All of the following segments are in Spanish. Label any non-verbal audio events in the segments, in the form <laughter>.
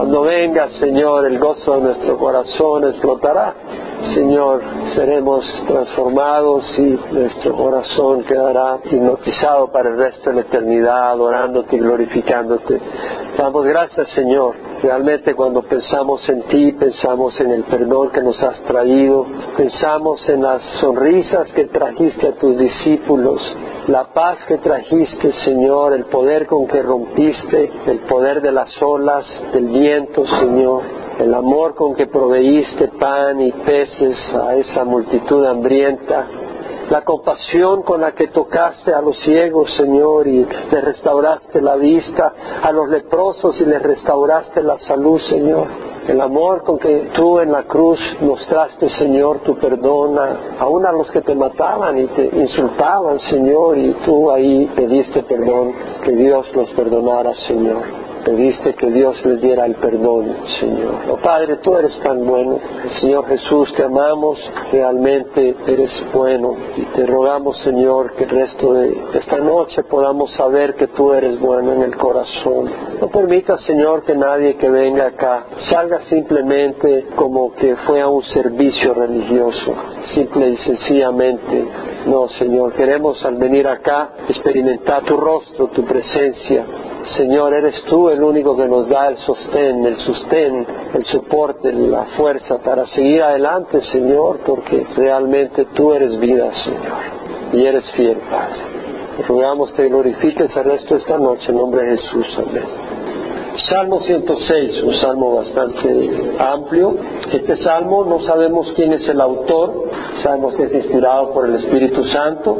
Cuando venga, Señor, el gozo de nuestro corazón explotará. Señor, seremos transformados y nuestro corazón quedará hipnotizado para el resto de la eternidad, adorándote y glorificándote. Damos gracias, Señor. Realmente cuando pensamos en ti, pensamos en el perdón que nos has traído, pensamos en las sonrisas que trajiste a tus discípulos, la paz que trajiste, Señor, el poder con que rompiste, el poder de las olas, del viento, Señor, el amor con que proveíste pan y peces a esa multitud hambrienta, la compasión con la que tocaste a los ciegos, Señor, y les restauraste la vista, a los leprosos y les restauraste la salud, Señor. El amor con que tú en la cruz mostraste, Señor, tu perdón, aún a los que te mataban y te insultaban, Señor, y tú ahí pediste perdón, que Dios los perdonara, Señor pediste que Dios les diera el perdón, Señor. Oh Padre, tú eres tan bueno. Señor Jesús, te amamos, realmente eres bueno. Y te rogamos, Señor, que el resto de esta noche podamos saber que tú eres bueno en el corazón. No permitas, Señor, que nadie que venga acá salga simplemente como que fue a un servicio religioso, simple y sencillamente. No, Señor, queremos al venir acá experimentar tu rostro, tu presencia, Señor, eres tú el único que nos da el sostén, el sostén, el soporte, la fuerza para seguir adelante, Señor, porque realmente tú eres vida, Señor, y eres fiel, Padre. Rogamos te glorifiques el resto de esta noche en nombre de Jesús. Amén. Salmo 106, un salmo bastante amplio. Este salmo no sabemos quién es el autor, sabemos que es inspirado por el Espíritu Santo.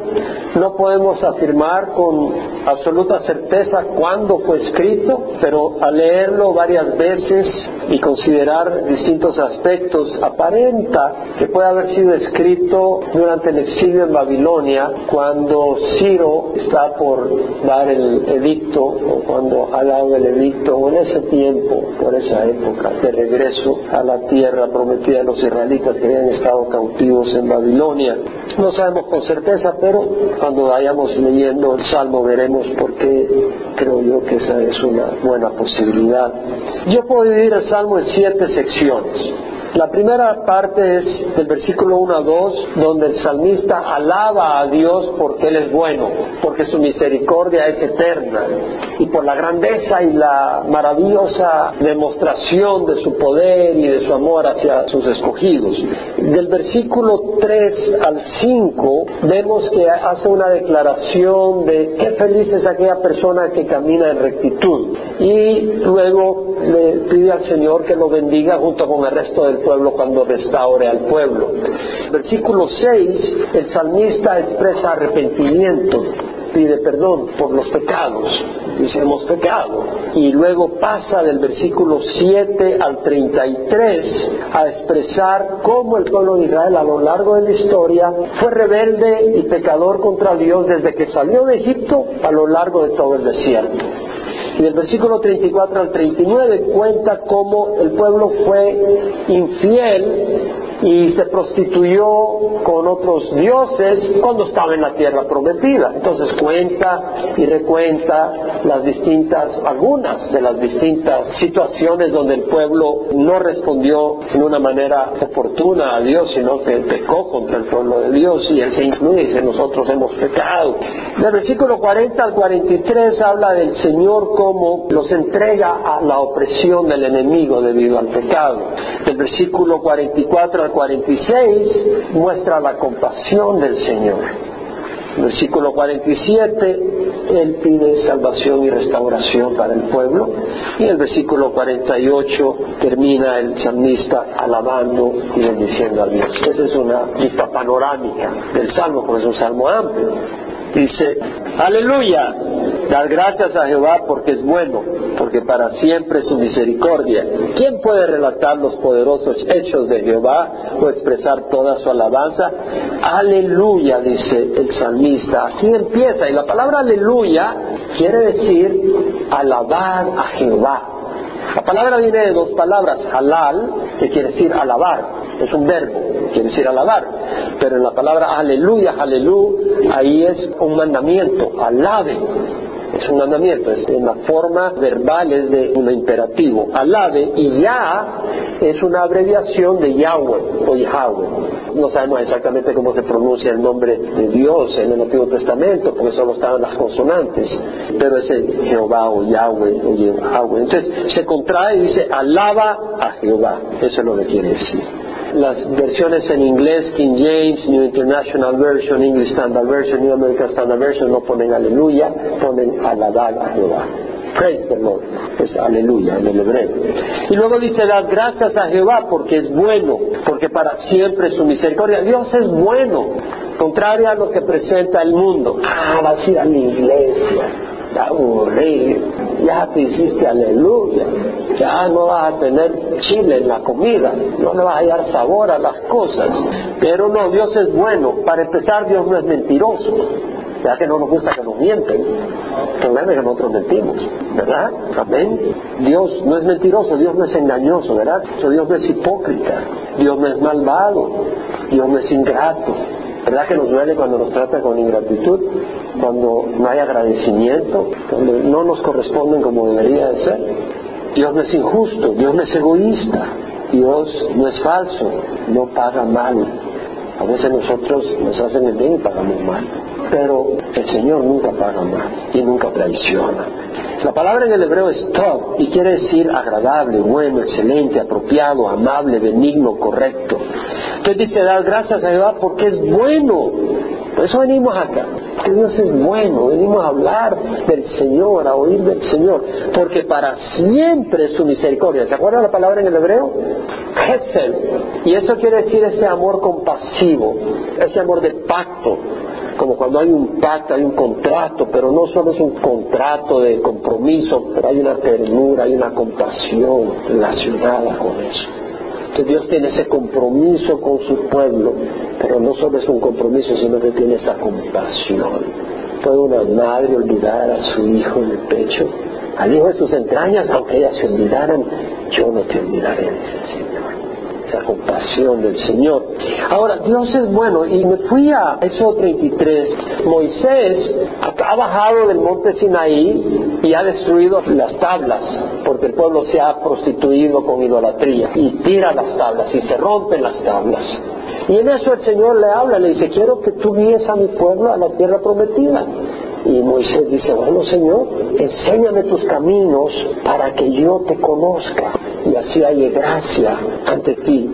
No podemos afirmar con absoluta certeza cuándo fue escrito, pero al leerlo varias veces y considerar distintos aspectos, aparenta que puede haber sido escrito durante el exilio en Babilonia, cuando Ciro está por dar el edicto, o cuando ha dado el edicto, en ese tiempo, por esa época, de regreso a la tierra prometida a los israelitas que habían estado cautivos en Babilonia. No sabemos con certeza, pero cuando vayamos leyendo el Salmo veremos por qué creo yo que esa es una buena posibilidad. Yo puedo dividir el Salmo en siete secciones. La primera parte es del versículo 1 a 2, donde el salmista alaba a Dios porque Él es bueno, porque su misericordia es eterna y por la grandeza y la maravillosa demostración de su poder y de su amor hacia sus escogidos. Del versículo 3 al 5 vemos que hace una declaración de qué feliz es aquella persona que camina en rectitud y luego le pide al Señor que lo bendiga junto con el resto del pueblo cuando restaure al pueblo. Versículo 6, el salmista expresa arrepentimiento, pide perdón por los pecados, dice hemos pecado. Y luego pasa del versículo 7 al 33 a expresar cómo el pueblo de Israel a lo largo de la historia fue rebelde y pecador contra Dios desde que salió de Egipto a lo largo de todo el desierto. Y del versículo 34 al 39 cuenta cómo el pueblo fue infiel y se prostituyó con otros dioses cuando estaba en la tierra prometida. Entonces cuenta y recuenta las distintas, algunas de las distintas situaciones donde el pueblo no respondió en una manera oportuna a Dios, sino que pecó contra el pueblo de Dios y Él se incluye y dice nosotros hemos pecado. Del versículo 40 al 43 habla del Señor como los entrega a la opresión del enemigo debido al pecado. Del versículo 44 al 46 muestra la compasión del Señor. Versículo 47, Él pide salvación y restauración para el pueblo. Y el versículo 48 termina el salmista alabando y bendiciendo a Dios. Esa es una vista panorámica del salmo, porque es un salmo amplio. Dice, aleluya, dar gracias a Jehová porque es bueno, porque para siempre su misericordia. ¿Quién puede relatar los poderosos hechos de Jehová o expresar toda su alabanza? Aleluya, dice el salmista. Así empieza. Y la palabra aleluya quiere decir alabar a Jehová. La palabra viene de dos palabras, halal, que quiere decir alabar, es un verbo, quiere decir alabar, pero en la palabra aleluya, aleluya, ahí es un mandamiento, alabe, es un mandamiento, es en la forma verbal es de un imperativo. Alabe y ya es una abreviación de Yahweh o Yahweh. No sabemos exactamente cómo se pronuncia el nombre de Dios en el Antiguo Testamento, porque solo estaban las consonantes, pero es el Jehová o Yahweh o Yahweh. Entonces se contrae y dice alaba a Jehová. Eso es lo que quiere decir las versiones en inglés, King James, New International Version, English Standard Version, New American Standard Version, no ponen aleluya, ponen alabar a Jehová. Praise the Lord. Es aleluya en el hebreo. Y luego dice, dar gracias a Jehová porque es bueno, porque para siempre es su misericordia. Dios es bueno, contrario a lo que presenta el mundo. Ah, vas a ir a la iglesia ya te hiciste aleluya, ya no vas a tener chile en la comida, no le vas a hallar sabor a las cosas, pero no, Dios es bueno, para empezar Dios no es mentiroso, ya que no nos gusta que nos mienten, el problema es que nosotros mentimos, ¿verdad? Amén. Dios no es mentiroso, Dios no es engañoso, ¿verdad? Dios no es hipócrita, Dios no es malvado, Dios no es ingrato, ¿Verdad que nos duele cuando nos trata con ingratitud? Cuando no hay agradecimiento, cuando no nos corresponden como debería de ser. Dios no es injusto, Dios no es egoísta, Dios no es falso, no paga mal. A veces nosotros nos hacen el bien y pagamos mal, pero el Señor nunca paga mal y nunca traiciona. La palabra en el hebreo es tov y quiere decir agradable, bueno, excelente, apropiado, amable, benigno, correcto. Entonces dice, dar gracias a Jehová porque es bueno. Por eso venimos acá. Dios es bueno. Venimos a hablar del Señor, a oír del Señor. Porque para siempre es su misericordia. ¿Se acuerdan la palabra en el hebreo? Gesed. Y eso quiere decir ese amor compasivo, ese amor de pacto como cuando hay un pacto, hay un contrato, pero no solo es un contrato de compromiso, pero hay una ternura, hay una compasión relacionada con eso. Que Dios tiene ese compromiso con su pueblo, pero no solo es un compromiso, sino que tiene esa compasión. ¿Puede una madre olvidar a su hijo en el pecho? Al hijo de sus entrañas, aunque ellas se olvidaran, yo no te olvidaré, dice el Señor esa compasión del Señor. Ahora, Dios es bueno y me fui a eso 33. Moisés ha bajado del monte Sinaí y ha destruido las tablas porque el pueblo se ha prostituido con idolatría y tira las tablas y se rompen las tablas. Y en eso el Señor le habla, le dice, quiero que tú guíes a mi pueblo a la tierra prometida. Y Moisés dice, bueno Señor, enséñame tus caminos para que yo te conozca y así haya gracia ante ti.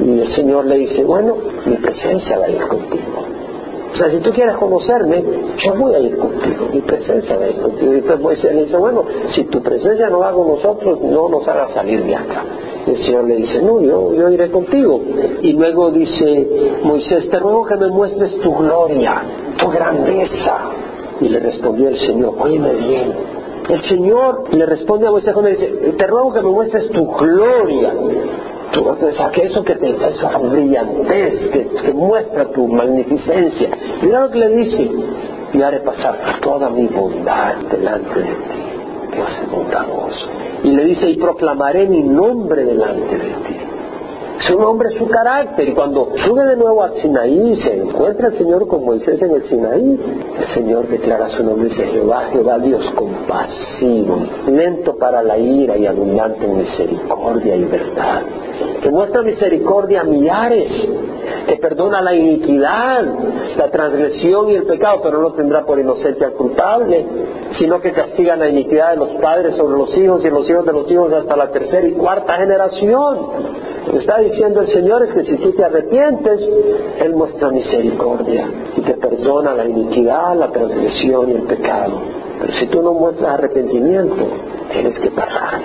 Y el Señor le dice, bueno, mi presencia va a ir contigo. O sea, si tú quieres conocerme, yo voy a ir contigo, mi presencia va a ir contigo. Y entonces Moisés le dice, bueno, si tu presencia no va con nosotros, no nos haga salir de acá. Y el Señor le dice, no, yo, yo iré contigo. Y luego dice, Moisés, te ruego que me muestres tu gloria, tu grandeza. Y le respondió el Señor, óyeme bien, el Señor le responde a Moisés cuando dice, te ruego que me muestres tu gloria. Tu, o que eso que te esa brillantez, que, que muestra tu magnificencia. Mira lo que le dice, y haré pasar toda mi bondad delante de ti. Dios es. Y le dice, y proclamaré mi nombre delante de ti. Su nombre es su carácter. Y cuando sube de nuevo a Sinaí, se encuentra el Señor con Moisés en el Sinaí, el Señor declara su nombre y dice, Jehová, Jehová Dios compasivo, lento para la ira y abundante en misericordia y verdad. Que muestra misericordia a millares, que perdona la iniquidad, la transgresión y el pecado, pero no tendrá por inocente al culpable, sino que castiga la iniquidad de los padres sobre los hijos y los hijos de los hijos hasta la tercera y cuarta generación. Lo que está diciendo el Señor es que si tú te arrepientes, Él muestra misericordia y te perdona la iniquidad, la transgresión y el pecado. Pero si tú no muestras arrepentimiento, tienes que pagar.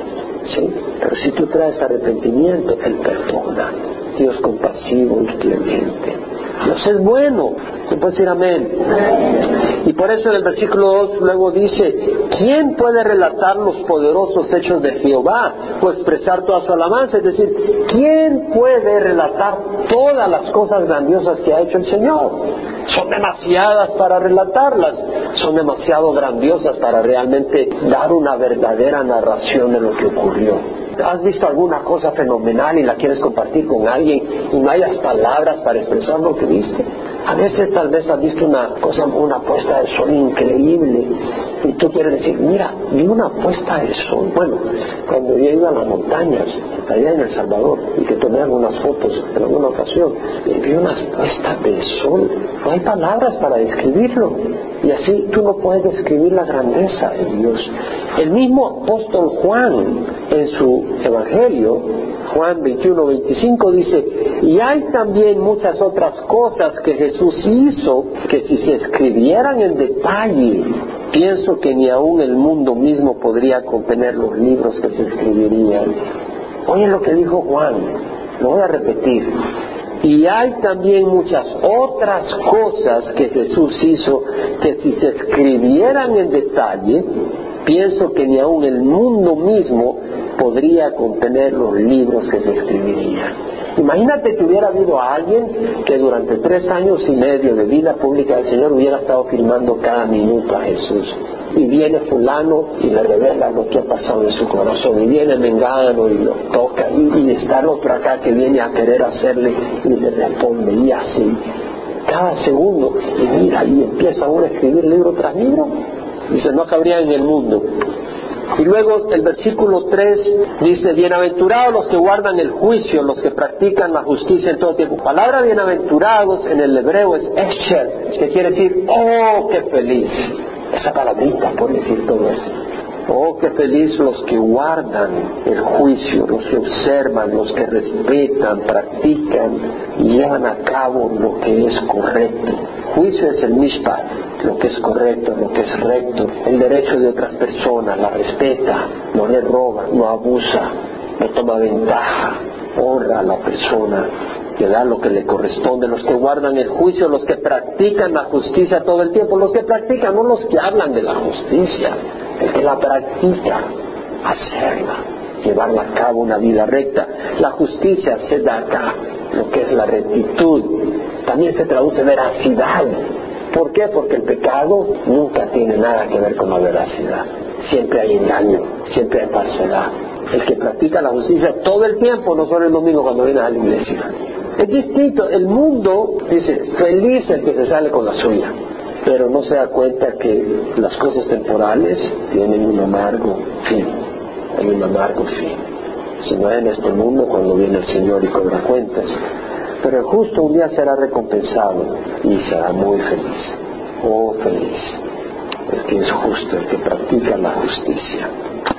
¿sí? Pero si tú traes arrepentimiento, Él perdona. Dios compasivo y clemente. Dios es bueno. ¿Se puede decir amén? Y por eso en el versículo 2 luego dice, ¿quién puede relatar los poderosos hechos de Jehová o expresar toda su alabanza? Es decir, ¿quién puede relatar todas las cosas grandiosas que ha hecho el Señor? Son demasiadas para relatarlas, son demasiado grandiosas para realmente dar una verdadera narración de lo que ocurrió. ¿Has visto alguna cosa fenomenal y la quieres compartir con alguien y no hayas palabras para expresar lo que viste? A veces tal vez has visto una cosa, una puesta de sol increíble y tú quieres decir, mira, vi una puesta de sol. Bueno, cuando yo iba a las montañas, allá en El Salvador, y que tomé algunas fotos en alguna ocasión, vi unas puestas de sol. No hay palabras para describirlo. Y así tú no puedes describir la grandeza de Dios. El mismo apóstol Juan, en su Evangelio, Juan 21, 25 dice, y hay también muchas otras cosas que Jesús hizo que si se escribieran en detalle, pienso que ni aún el mundo mismo podría contener los libros que se escribirían. Oye lo que dijo Juan, lo voy a repetir. Y hay también muchas otras cosas que Jesús hizo que si se escribieran en detalle, pienso que ni aún el mundo mismo podría contener los libros que se escribirían. Imagínate que hubiera habido a alguien que durante tres años y medio de vida pública del Señor hubiera estado filmando cada minuto a Jesús. Y viene fulano y le revela lo que ha pasado en su corazón. Y viene Mengano y lo toca. Y, está el otro acá que viene a querer hacerle y le responde. Y así. Cada segundo. Y mira, y empieza uno a escribir libro tras libro. Dice, no cabría en el mundo y luego el versículo 3 dice, bienaventurados los que guardan el juicio, los que practican la justicia en todo tiempo. Palabra bienaventurados en el hebreo es esher, que quiere decir, oh, qué feliz. Esa palabrita puede decir todo eso. Oh, qué feliz los que guardan el juicio, los que observan, los que respetan, practican y llevan a cabo lo que es correcto. Juicio es el mishpat, lo que es correcto, lo que es recto, el derecho de otras personas, la respeta, no le roba, no abusa, no toma ventaja, honra a la persona, le da lo que le corresponde, los que guardan el juicio, los que practican la justicia todo el tiempo, los que practican, no los que hablan de la justicia, el que la practica, hacerla, llevarla a cabo una vida recta. La justicia se da acá, lo que es la rectitud, también se traduce veracidad. ¿Por qué? Porque el pecado nunca tiene nada que ver con la veracidad. Siempre hay engaño, siempre hay falsedad. El que practica la justicia todo el tiempo, no solo el domingo cuando viene a la iglesia. Es distinto. El mundo dice, feliz el que se sale con la suya, pero no se da cuenta que las cosas temporales tienen un amargo fin. Hay un amargo fin. Si no en este mundo cuando viene el Señor y cobra cuentas. Pero el justo un día será recompensado y será muy feliz. Oh, feliz. El que es justo, el que practica la justicia.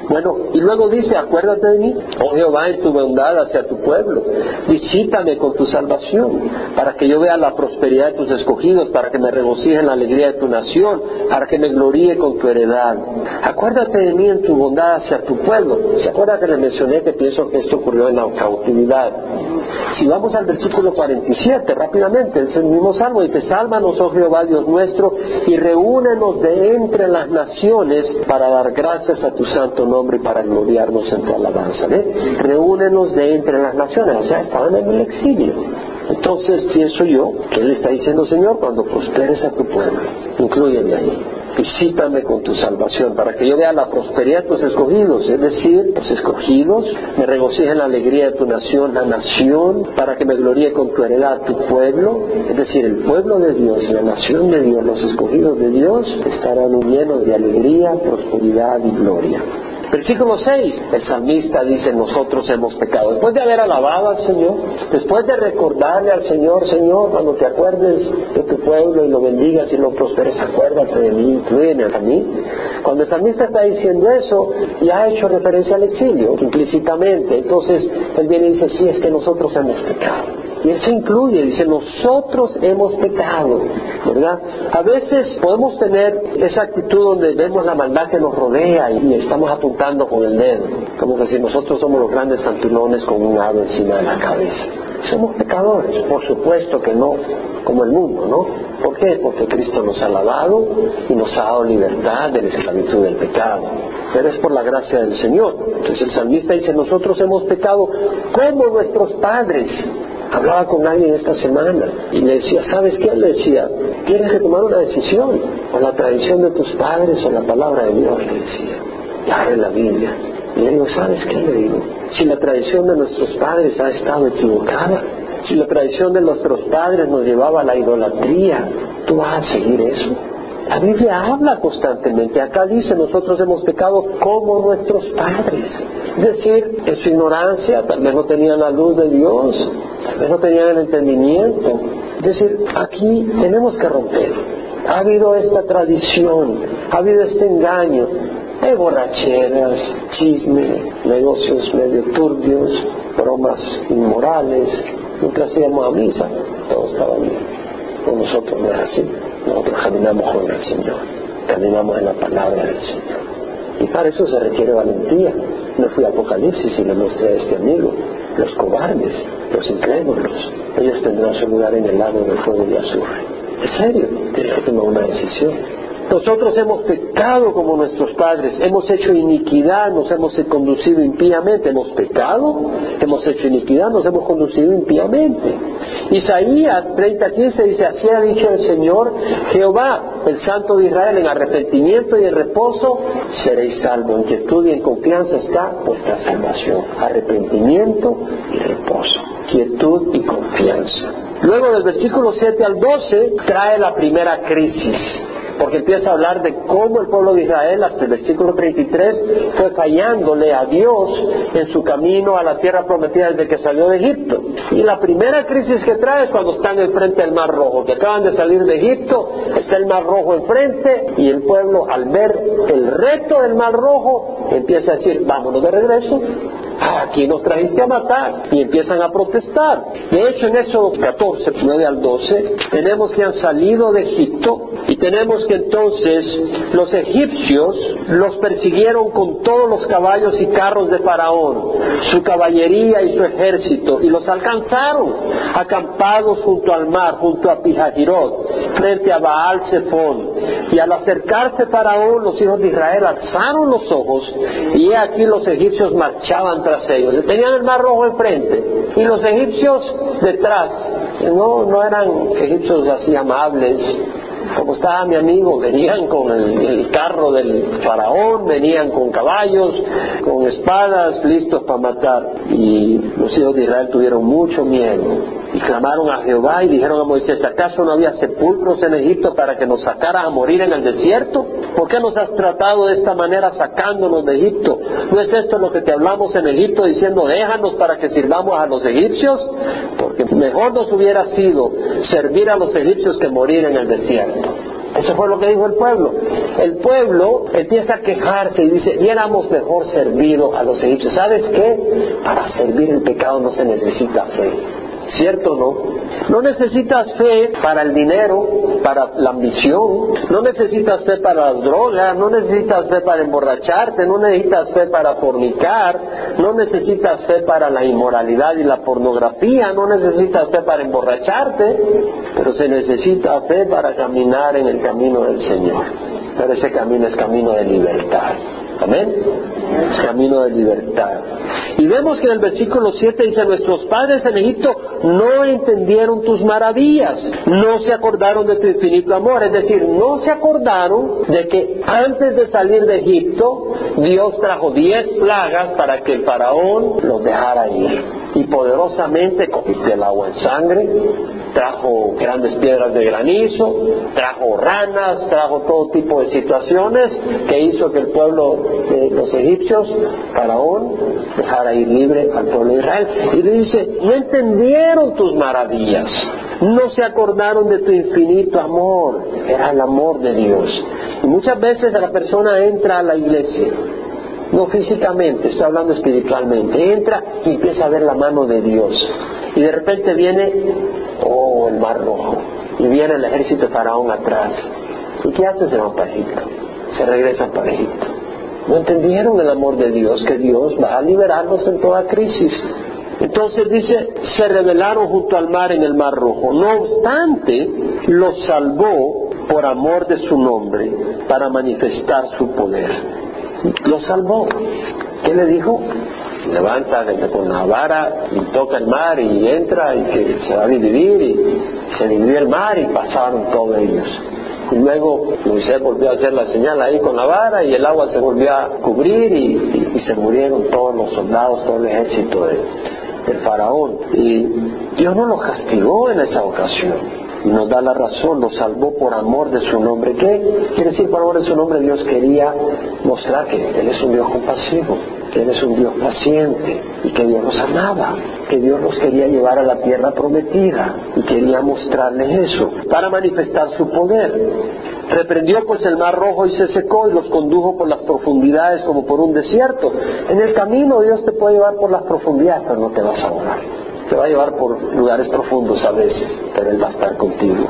Bueno, y luego dice, acuérdate de mí, oh Jehová, en tu bondad hacia tu pueblo. Visítame con tu salvación, para que yo vea la prosperidad de tus escogidos, para que me regocije en la alegría de tu nación, para que me gloríe con tu heredad. Acuérdate de mí en tu bondad hacia tu pueblo. ¿Se acuerda que le mencioné que pienso que esto ocurrió en la cautividad? Si vamos al versículo 47, rápidamente, el mismo salmo, dice, sálvanos, oh Jehová, Dios nuestro, y reúnenos de entre las naciones para dar gracias a tu santo nombre nombre para gloriarnos en tu alabanza. ¿ve? Reúnenos de entre las naciones, o sea, estaban en el exilio. Entonces pienso yo que Él está diciendo, Señor, cuando prosperes a tu pueblo, incluyeme ahí. Visítame con tu salvación para que yo vea la prosperidad de tus escogidos, es decir, los escogidos, me regocije la alegría de tu nación, la nación, para que me gloríe con tu heredad, tu pueblo, es decir, el pueblo de Dios, la nación de Dios, los escogidos de Dios, estarán llenos de alegría, prosperidad y gloria. Versículo 6, el salmista dice, nosotros hemos pecado. Después de haber alabado al Señor, después de recordarle al Señor, Señor, cuando te acuerdes de tu pueblo y lo bendigas y lo prosperes, acuérdate de mí, incluyeme a mí. Cuando el salmista está diciendo eso, ya ha hecho referencia al exilio, implícitamente. Entonces, él viene y dice, sí, es que nosotros hemos pecado. Y se incluye, dice, nosotros hemos pecado, ¿verdad? A veces podemos tener esa actitud donde vemos la maldad que nos rodea y estamos apuntando con el dedo, como que si nosotros somos los grandes santulones con un ave encima de la cabeza. Somos pecadores, por supuesto que no, como el mundo, ¿no? ¿Por qué? Porque Cristo nos ha lavado y nos ha dado libertad de la esclavitud del pecado. Pero es por la gracia del Señor. Entonces el salmista dice, nosotros hemos pecado como nuestros padres. Hablaba con alguien esta semana y le decía, ¿sabes qué? Le decía, tienes que tomar una decisión, o la tradición de tus padres o la palabra de Dios, le decía. Y abre la Biblia. Y le digo, ¿sabes qué? Le digo, si la tradición de nuestros padres ha estado equivocada, Si la tradición de nuestros padres nos llevaba a la idolatría, ¿tú vas a seguir eso? La Biblia habla constantemente. Acá dice, nosotros hemos pecado como nuestros padres. Decir, en su ignorancia, tal vez no tenían la luz de Dios, tal vez no tenían el entendimiento. Es decir, aquí tenemos que romper. Ha habido esta tradición, ha habido este engaño. Hay borracheras, chisme, negocios medio turbios, bromas inmorales. Mientras íbamos a misa, todo estaba bien. Con nosotros no es así. Nosotros caminamos con el Señor, caminamos en la palabra del Señor. Y para eso se requiere valentía. No fui a Apocalipsis y le mostré a este amigo. Los cobardes, los incrédulos, ellos tendrán su lugar en el lago del fuego y azufre. Es serio, tienes que tomar una decisión. Nosotros hemos pecado como nuestros padres, hemos hecho iniquidad, nos hemos conducido impíamente, hemos pecado, hemos hecho iniquidad, nos hemos conducido impíamente. Isaías 30:15 dice, así ha dicho el Señor Jehová, el Santo de Israel, en arrepentimiento y en reposo seréis salvos, en quietud y en confianza está vuestra salvación, arrepentimiento y reposo, quietud y confianza. Luego del versículo 7 al 12 trae la primera crisis porque empieza a hablar de cómo el pueblo de Israel, hasta el versículo 33, fue fallándole a Dios en su camino a la tierra prometida desde que salió de Egipto. Y la primera crisis que trae es cuando están enfrente del Mar Rojo, que acaban de salir de Egipto, está el Mar Rojo enfrente y el pueblo al ver el reto del Mar Rojo empieza a decir, vámonos de regreso, aquí nos trajiste a matar y empiezan a protestar. De hecho, en eso 14, 9 al 12, tenemos que han salido de Egipto y tenemos que entonces los egipcios los persiguieron con todos los caballos y carros de Faraón, su caballería y su ejército, y los alcanzaron acampados junto al mar, junto a Pijajirot, frente a Baal Zephon. Y al acercarse Faraón, los hijos de Israel alzaron los ojos y aquí los egipcios marchaban tras ellos. Tenían el mar rojo enfrente y los egipcios detrás. No, no eran egipcios así amables, como estaba mi amigo, venían con el, carro del faraón, venían con caballos, con espadas, listos para matar. Y los hijos de Israel tuvieron mucho miedo y clamaron a Jehová y dijeron a Moisés, ¿acaso no había sepulcros en Egipto para que nos sacaras a morir en el desierto? ¿Por qué nos has tratado de esta manera sacándonos de Egipto? ¿No es esto lo que te hablamos en Egipto diciendo, déjanos para que sirvamos a los egipcios? Porque mejor nos hubiera sido servir a los egipcios que morir en el desierto. Eso fue lo que dijo el pueblo. El pueblo empieza a quejarse y dice, hubiéramos mejor servido a los egipcios. ¿Sabes qué? Para servir el pecado no se necesita fe. ¿Cierto o no? No necesitas fe para el dinero, para la ambición, no necesitas fe para las drogas, no necesitas fe para emborracharte, no necesitas fe para fornicar, no necesitas fe para la inmoralidad y la pornografía, no necesitas fe para emborracharte, pero se necesita fe para caminar en el camino del Señor. Pero ese camino es camino de libertad. Amén. Camino de libertad. Y vemos que en el versículo 7 dice, nuestros padres en Egipto no entendieron tus maravillas, no se acordaron de tu infinito amor, es decir, no se acordaron de que antes de salir de Egipto, Dios trajo diez plagas para que el faraón los dejara ir. Y poderosamente convirtió el agua en sangre, trajo grandes piedras de granizo, trajo ranas, trajo todo tipo de situaciones que hizo que el pueblo Faraón, dejara ir libre al pueblo de Israel. Y le dice, no entendieron tus maravillas, no se acordaron de tu infinito amor, era el amor de Dios. Y muchas veces la persona entra a la iglesia, no físicamente, estoy hablando espiritualmente, entra y empieza a ver la mano de Dios. Y de repente viene oh, el mar rojo, y viene el ejército de Faraón atrás. ¿Y qué hace? Se van para Egipto, se regresan para Egipto. No entendieron el amor de Dios, que Dios va a liberarlos en toda crisis. Entonces dice, se rebelaron junto al mar en el mar rojo. No obstante, los salvó por amor de su nombre, para manifestar su poder. Los salvó. ¿Qué le dijo? levanta con la vara y toca el mar y entra y que se va a dividir y se dividió el mar y pasaron todos ellos. Luego Moisés volvió a hacer la señal ahí con la vara y el agua se volvió a cubrir y, se murieron todos los soldados, todo el ejército de, del faraón. Y Dios no lo castigó en esa ocasión nos da la razón, lo salvó por amor de su nombre. ¿Qué quiere decir por amor de su nombre? Dios quería mostrar que Él es un Dios compasivo, que Él es un Dios paciente y que Dios los amaba, que Dios los quería llevar a la tierra prometida y quería mostrarles eso para manifestar su poder. Reprendió pues el mar rojo y se secó y los condujo por las profundidades como por un desierto. En el camino Dios te puede llevar por las profundidades, pero no te vas a ahogar te va a llevar por lugares profundos a veces, pero Él va a estar contigo.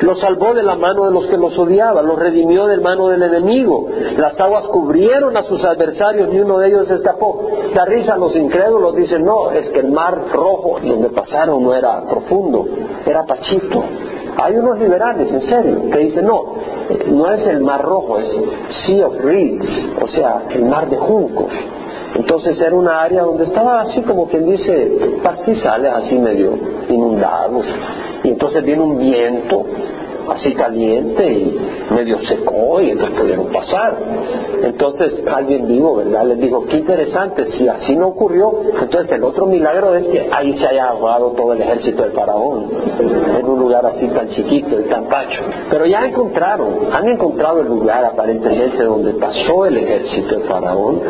Los salvó de la mano de los que los odiaban, los redimió de la mano del enemigo. Las aguas cubrieron a sus adversarios, ni uno de ellos escapó. Da risa los incrédulos, dicen, no, es que el mar rojo donde pasaron no era profundo, era pachito. Hay unos liberales, en serio, que dicen, no, no es el mar rojo, es Sea of Reeds, o sea, el mar de juncos. Entonces era una área donde estaba así como quien dice pastizales así medio inundados. Y entonces viene un viento así caliente y medio secó y entonces pudieron pasar. Entonces alguien dijo, ¿verdad? Les digo, qué interesante, si así no ocurrió, entonces el otro milagro es que ahí se haya ahogado todo el ejército del faraón, en un lugar así tan chiquito y tan pacho. Pero ya encontraron, han encontrado el lugar aparentemente donde pasó el ejército del faraón,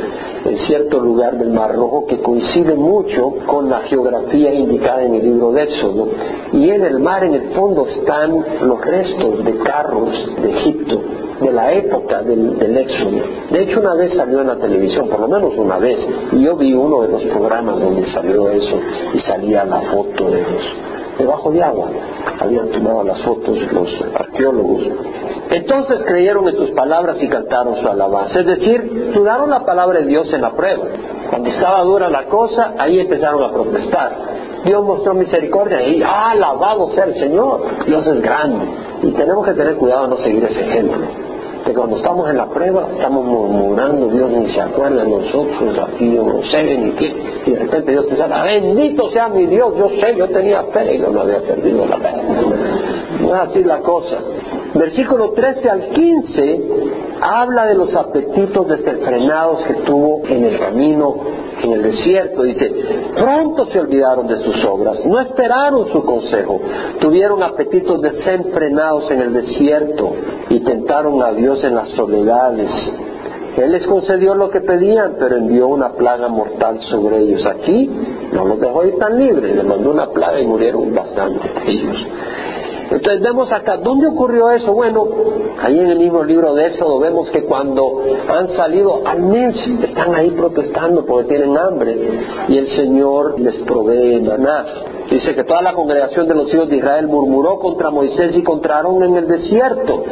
en cierto lugar del Mar Rojo que coincide mucho con la geografía indicada en el libro de Éxodo. Y en el mar, en el fondo, están los restos de carros de Egipto de la época del, éxodo. De hecho, una vez salió en la televisión, por lo menos una vez, y yo vi uno de los programas donde salió eso y salía la foto de los debajo de agua. Habían tomado las fotos los arqueólogos. Entonces creyeron en sus palabras y cantaron su alabanza. Es decir, dudaron la palabra de Dios en la prueba. Cuando estaba dura la cosa, ahí empezaron a protestar. Dios mostró misericordia y ¡ah, alabado sea el Señor! Dios es grande. Y tenemos que tener cuidado de no seguir ese ejemplo que cuando estamos en la prueba estamos murmurando, Dios ni se acuerda de nosotros, aquí yo no sé ni qué, y de repente Dios te dice, bendito sea mi Dios, yo sé, yo tenía fe y yo no había perdido la fe. <laughs> No es así la cosa. Versículo 13 al 15 habla de los apetitos desenfrenados que tuvo en el camino en el desierto. Dice, pronto se olvidaron de sus obras, no esperaron su consejo, tuvieron apetitos desenfrenados en el desierto y tentaron a Dios en las soledades. Él les concedió lo que pedían, pero envió una plaga mortal sobre ellos. Aquí no los dejó ir tan libres, les mandó una plaga y murieron bastante ellos. Entonces vemos acá, ¿dónde ocurrió eso? Bueno, ahí en el mismo libro de Éxodo vemos que cuando han salido al mes están ahí protestando porque tienen hambre y el Señor les provee maná. Dice que toda la congregación de los hijos de Israel murmuró contra Moisés y contra Aarón en el desierto.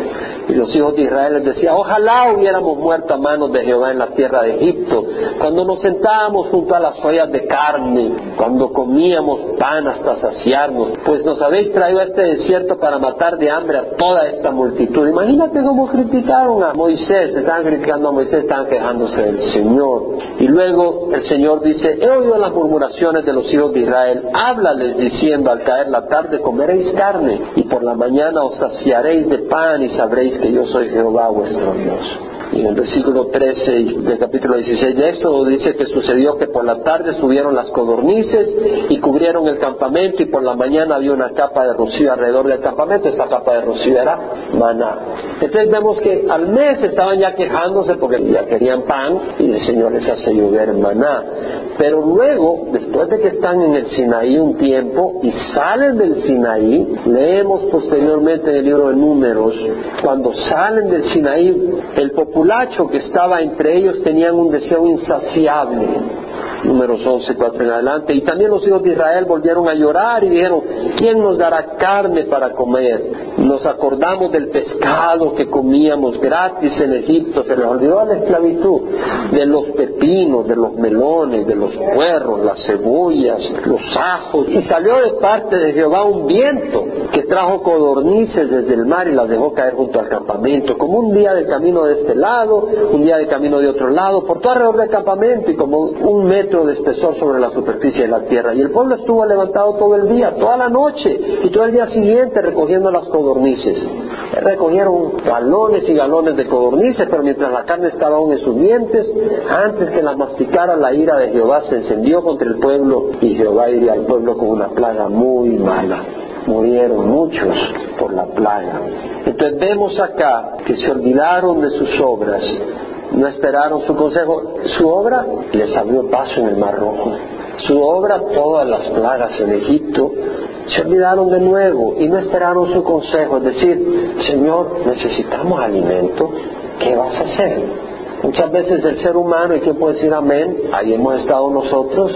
Y los hijos de Israel les decían, ojalá hubiéramos muerto a manos de Jehová en la tierra de Egipto, cuando nos sentábamos junto a las ollas de carne, cuando comíamos pan hasta saciarnos, pues nos habéis traído a este desierto para matar de hambre a toda esta multitud. Imagínate cómo criticaron a Moisés, estaban criticando a Moisés, estaban quejándose del Señor. Y luego el Señor dice, he oído las murmuraciones de los hijos de Israel, háblales diciendo, al caer la tarde comeréis carne, y por la mañana os saciaréis de pan y sabréis que yo soy Jehová vuestro Dios. En el versículo 13 del capítulo 16 de esto dice que sucedió que por la tarde subieron las codornices y cubrieron el campamento y por la mañana había una capa de rocío alrededor del campamento. Esa capa de rocío era maná. Entonces vemos que al mes estaban ya quejándose porque ya querían pan y el Señor les hace llover maná. Pero luego, después de que están en el Sinaí un tiempo y salen del Sinaí, leemos posteriormente en el libro de Números, cuando salen del Sinaí, el populacho que estaba entre ellos tenían un deseo insaciable números 11, 4 en adelante. Y también los hijos de Israel volvieron a llorar y dijeron, ¿quién nos dará carne para comer? Nos acordamos del pescado que comíamos gratis en Egipto, se les olvidó la esclavitud, de los pepinos, de los melones, de los puerros, las cebollas, los ajos. Y salió de parte de Jehová un viento que trajo codornices desde el mar y las dejó caer junto al campamento, como un día de camino de este lado, un día de camino de otro lado, por todo alrededor del campamento y como un metro de espesor sobre la superficie de la tierra. Y el pueblo estuvo levantado todo el día, toda la noche y todo el día siguiente recogiendo las Recogieron galones y galones de codornices, pero mientras la carne estaba aún en sus dientes, antes que la masticara la ira de Jehová se encendió contra el pueblo y Jehová iría al pueblo con una plaga muy mala. Murieron muchos por la plaga. Entonces vemos acá que se olvidaron de sus obras, no esperaron su consejo. Su obra les abrió paso en el Mar Rojo. Su obra, todas las plagas en Egipto, se olvidaron de nuevo y no esperaron su consejo, es decir, Señor, necesitamos alimento, ¿qué vas a hacer? Muchas veces el ser humano, y que puede decir amén, ahí hemos estado nosotros,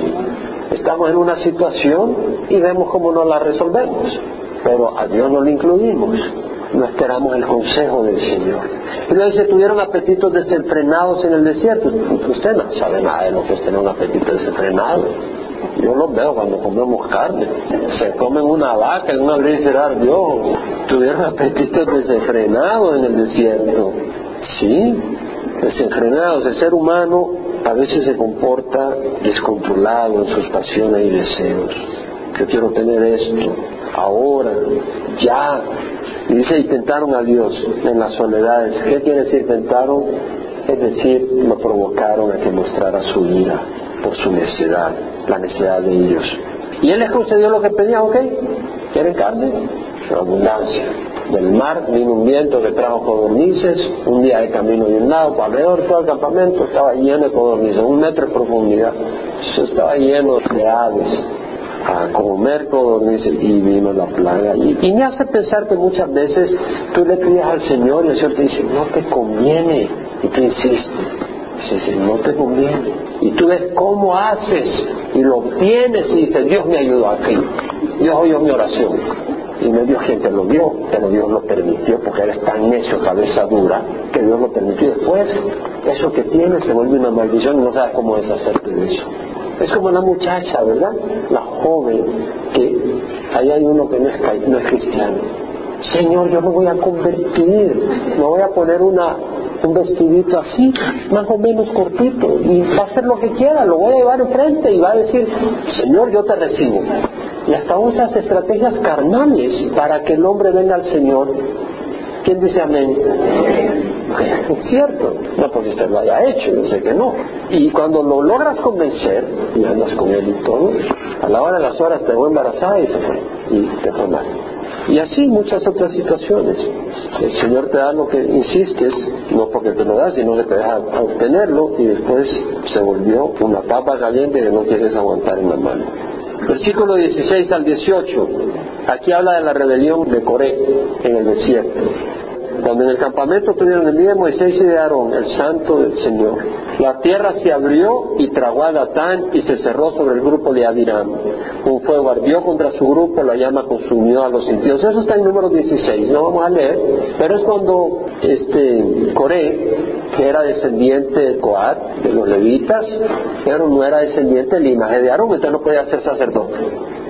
estamos en una situación y vemos cómo no la resolvemos, pero a Dios no lo incluimos, no esperamos el consejo del Señor. Y luego dice, tuvieron apetitos desenfrenados en el desierto. Usted no sabe nada de lo que es tener un apetito desenfrenado. Yo los veo cuando comemos carne. Se comen una vaca en un abrir y cerrar de ojos. Tuvieron apetitos desenfrenados en el desierto. Sí, desenfrenados. El ser humano a veces se comporta descontrolado en sus pasiones y deseos. Yo quiero tener esto, ahora, ya. Y dice, y tentaron a Dios en las soledades. ¿Qué quiere decir tentaron? Es decir, lo provocaron a que mostrara su ira por su necesidad, la necesidad de ellos. Y Él les concedió lo que pedían, ¿ok? ¿Quieren carne? Abundancia. Del mar vino un viento que trajo codornices, un día de camino de un lado, para alrededor todo el campamento estaba lleno de codornices, un metro de profundidad. Eso estaba lleno de aves a comer codornices y vino la plaga. Y, y, me hace pensar que muchas veces tú le pides al Señor y el Señor te dice, no te conviene, y tú insistes. Dice, no te conviene. Y tú ves cómo haces y lo obtienes y dices, Dios me ayudó aquí. Dios oyó mi oración. Y no Dios quien te lo dio, pero Dios lo permitió porque eres tan necio, cabeza dura, que Dios lo permitió. Después, eso que tienes se vuelve una maldición y no sabes cómo deshacerte de eso. Es como la muchacha, ¿verdad? La joven, que ahí hay uno que no es, no es cristiano. Señor, yo me voy a convertir, me voy a poner una un vestidito así, más o menos cortito, y va a hacer lo que quiera, lo voy a llevar enfrente y va a decir, Señor, yo te recibo. Y hasta usas estrategias carnales para que el hombre venga al Señor. ¿Quién dice amén? Cierto, no porque usted lo haya hecho, yo sé que no. Y cuando lo logras convencer, y andas con él y todo, a la hora de las horas te voy embarazada y se fue, y te fue mal. Y así muchas otras situaciones. El Señor te da lo que insistes, no porque te lo das, sino que te deja obtenerlo y después se volvió una papa caliente que no quieres aguantar en la mano. Versículo 16 al 18. Aquí habla de la rebelión de Coré en el desierto. Cuando en el campamento tuvieron el día de Moisés y de Aarón, el santo del Señor, la tierra se abrió y tragó a Datán y se cerró sobre el grupo de Abiram. Un fuego ardió contra su grupo, la llama consumió a los impíos. Eso está en número 16, no vamos a leer, pero es cuando este Coré, que era descendiente de Coat, de los levitas, pero no era descendiente del linaje de Aarón, entonces no podía ser sacerdote.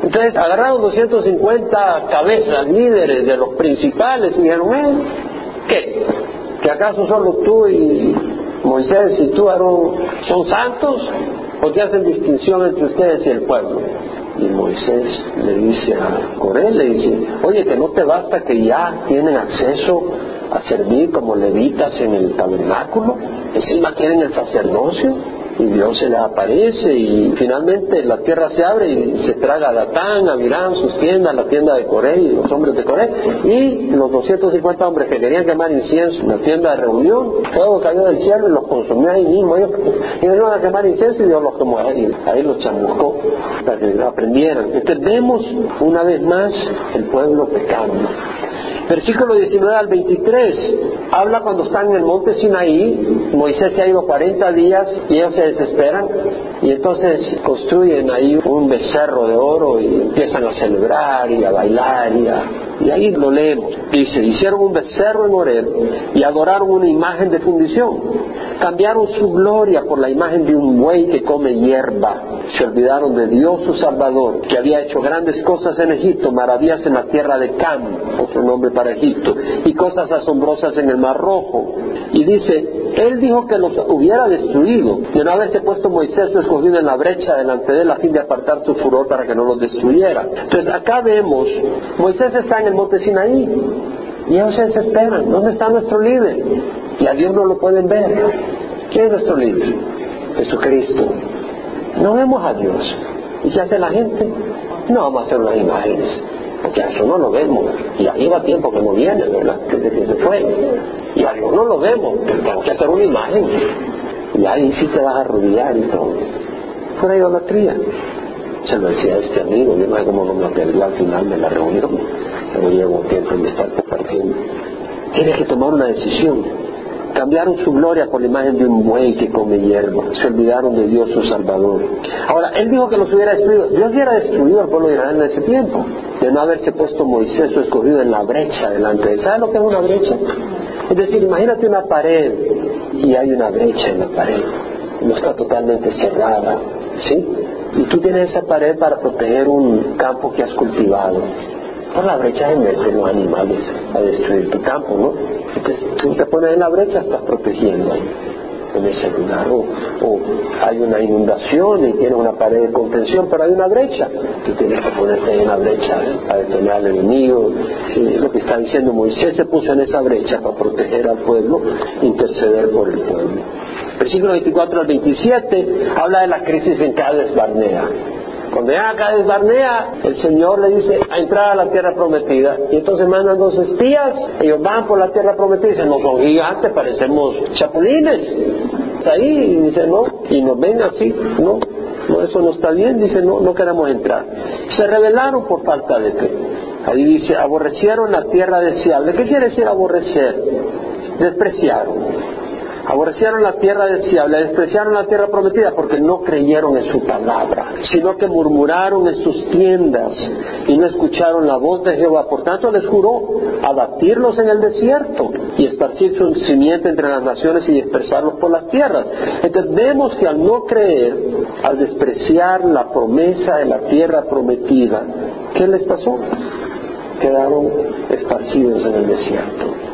Entonces agarraron 250 cabezas, líderes de los principales y dijeron, ¿qué? ¿Que acaso solo tú y Moisés y tú Aarón son santos? ¿O que hacen distinción entre ustedes y el pueblo? Y Moisés le dice a Coré, le dice, oye, que no te basta que ya tienen acceso a servir como levitas en el tabernáculo, encima quieren el sacerdocio y Dios se le aparece y finalmente la tierra se abre y se traga a Datán, a Mirán, sus tiendas, la tienda de Coré y los hombres de Coré y los 250 hombres que querían quemar incienso en la tienda de reunión, fuego cayó del cielo y los consumió ahí mismo. Ellos, iban a quemar incienso y Dios los quemó ahí, ahí los chamuscó para que aprendieran. Entonces vemos una vez más el pueblo pecando. Versículo 19 al 23 habla cuando están en el monte Sinaí, Moisés se ha ido 40 días y ellos se desesperan. Y entonces construyen ahí un becerro de oro y empiezan a celebrar y a bailar y, a, y ahí lo leemos. Dice, hicieron un becerro en Oreb y adoraron una imagen de fundición. Cambiaron su gloria por la imagen de un buey que come hierba. Se olvidaron de Dios su Salvador, que había hecho grandes cosas en Egipto, maravillas en la tierra de Cam, otro nombre para Egipto, y cosas asombrosas en el Mar Rojo. Y dice, él dijo que los hubiera destruido, de no haberse puesto Moisés su escogido en la brecha delante de él a fin de apartar su furor para que no los destruyera. Entonces acá vemos, Moisés está en el monte Sinaí, Y ellos se desesperan. ¿Dónde está nuestro líder? Y a Dios no lo pueden ver. ¿Quién es nuestro líder? Jesucristo. No vemos a Dios. ¿Y qué hace la gente? No vamos a hacer unas imágenes. Porque a eso no lo vemos. Y ahí va tiempo que no viene, ¿verdad? Desde que se fue. Y a Dios no lo vemos. Tengo que hacer una imagen. Y ahí sí te vas a arrodillar y todo. Fuera idolatría. Se lo decía a este amigo, yo no sé cómo no me atreví al final de la reunión, un tiempo de estar compartiendo. Tienes que tomar una decisión. Cambiaron su gloria por la imagen de un buey que come hierba. Se olvidaron de Dios su Salvador. Ahora, él dijo que los hubiera destruido. Dios hubiera destruido al pueblo de Israel en ese tiempo. De no haberse puesto Moisés su escogido en la brecha delante de él. ¿Sabes lo que es una brecha? Es decir, imagínate una pared y hay una brecha en la pared. No está totalmente cerrada. ¿Sí? Y tú tienes esa pared para proteger un campo que has cultivado. Por la brecha se meten los animales a destruir tu campo, ¿no? Entonces tú te pones en la brecha, estás protegiendo en ese lugar. O, hay una inundación y tienes una pared de contención, pero hay una brecha. Tú tienes que ponerte en la brecha para detener al enemigo. Es lo que está diciendo Moisés se puso en esa brecha para proteger al pueblo, interceder por el pueblo. Versículo 24 al 27 habla de la crisis en Cades Barnea. Cuando llega a Cades Barnea, el Señor le dice a entrar a la tierra prometida. Y entonces mandan dos espías, ellos van por la tierra prometida y dicen, no son gigantes, parecemos chapulines. Está ahí y dice, no, y nos ven así, no, no, eso no está bien, dice, no, no queremos entrar. Se rebelaron por falta de fe. Ahí dice, aborrecieron la tierra deseable. ¿Qué quiere decir aborrecer? Despreciaron. Aborrecieron la tierra deseable, despreciaron la tierra prometida porque no creyeron en su palabra, sino que murmuraron en sus tiendas y no escucharon la voz de Jehová. Por tanto les juró abatirlos en el desierto y esparcir su simiente entre las naciones y dispersarlos por las tierras. Entonces vemos que al no creer, al despreciar la promesa de la tierra prometida, ¿qué les pasó? Quedaron esparcidos en el desierto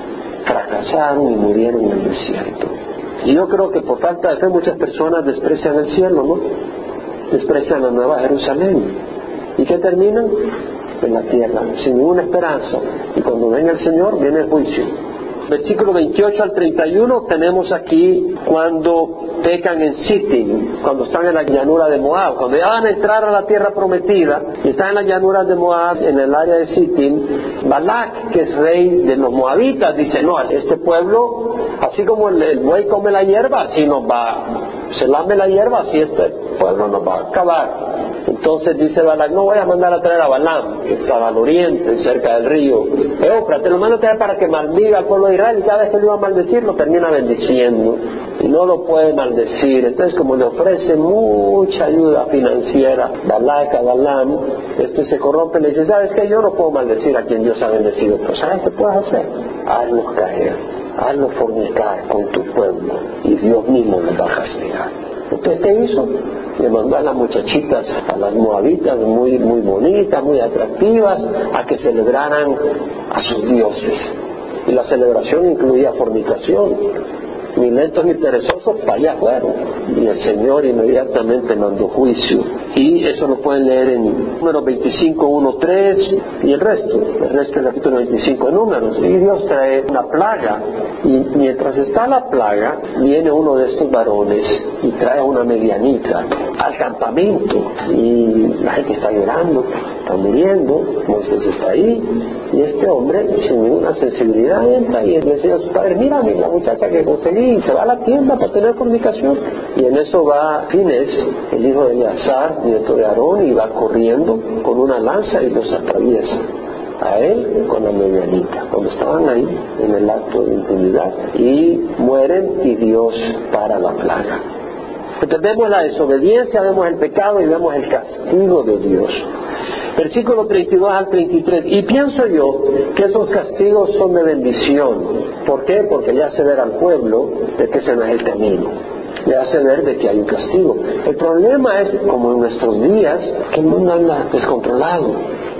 fracasaron y murieron en el desierto. Y yo creo que por falta de fe muchas personas desprecian el cielo, ¿no? Desprecian la nueva Jerusalén. ¿Y qué terminan? En la tierra, sin ninguna esperanza. Y cuando venga el Señor, viene el juicio. Versículo 28 al 31 tenemos aquí cuando pecan en Sittim, cuando están en la llanura de Moab. Cuando ya van a entrar a la tierra prometida y están en las llanuras de Moab, en el área de Sittim, Balak, que es rey de los moabitas, dice, no, este pueblo, así como el, buey come la hierba, así nos va, se lame la hierba, así este pueblo nos va a acabar. Entonces dice Balak, no voy a mandar a traer a Balaam, que estaba al oriente, cerca del río. Eopra, te lo mando a traer para que maldiga al pueblo de Israel y cada vez que lo iba a maldecir lo termina bendiciendo. Y no lo puede maldecir. Entonces como le ofrece mucha ayuda financiera Balak a Balaam, este se corrompe y le dice, ¿sabes qué? Yo no puedo maldecir a quien Dios ha bendecido. Pero ¿sabes qué puedes hacer? Hazlos caer, hazlos fornicar con tu pueblo y Dios mismo los va a castigar. ¿Usted qué hizo? Le mandó a las muchachitas, a las moabitas, muy, muy bonitas, muy atractivas, a que celebraran a sus dioses. Y la celebración incluía fornicación. Ni lentos ni para allá fueron. Y el Señor inmediatamente mandó juicio. Y eso lo pueden leer en número 25, 1, 3 y el resto. El resto del capítulo 25 de números. Y Dios trae una plaga. Y mientras está la plaga, viene uno de estos varones y trae una medianita al campamento. Y la gente está llorando, está muriendo. Moisés está ahí. Y este hombre, sin ninguna sensibilidad, entra y le dice a su padre, mira la muchacha que conseguí, y se va a la tienda para tener comunicación. Y en eso va Fines, el hijo de Eleazar, nieto de Aarón, y va corriendo con una lanza y los atraviesa a él con la medianita, cuando estaban ahí en el acto de intimidad, y mueren y Dios para la plaga. Entonces vemos la desobediencia, vemos el pecado y vemos el castigo de Dios. Versículo 32 al 33. Y pienso yo que esos castigos son de bendición. ¿Por qué? Porque ya hace ver al pueblo de que ese no es el camino. Le hace ver de que hay un castigo. El problema es, como en nuestros días, que el mundo anda descontrolado.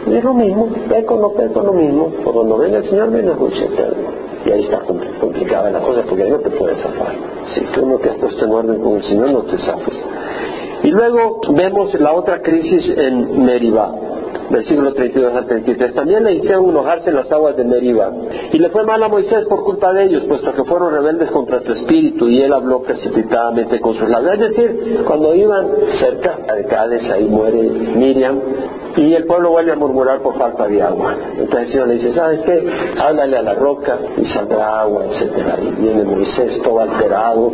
Y es lo mismo, peco no peco lo mismo. Por cuando venga el Señor, viene el juicio eterno. Y ahí está complicada la cosa porque ahí no te puedes zafar. Si tú no te has puesto en orden con el Señor, no te zafes. Y luego vemos la otra crisis en Meribá. Versículo 32 al 33. También le hicieron enojarse en las aguas de Meriba. Y le fue mal a Moisés por culpa de ellos, puesto que fueron rebeldes contra tu espíritu, y él habló precipitadamente con sus labios. Es decir, cuando iban cerca de Cádiz, ahí muere Miriam, y el pueblo vuelve a murmurar por falta de agua. Entonces el Señor le dice, ¿sabes qué? Háblale a la roca y saldrá agua, etcétera. Y viene Moisés todo alterado,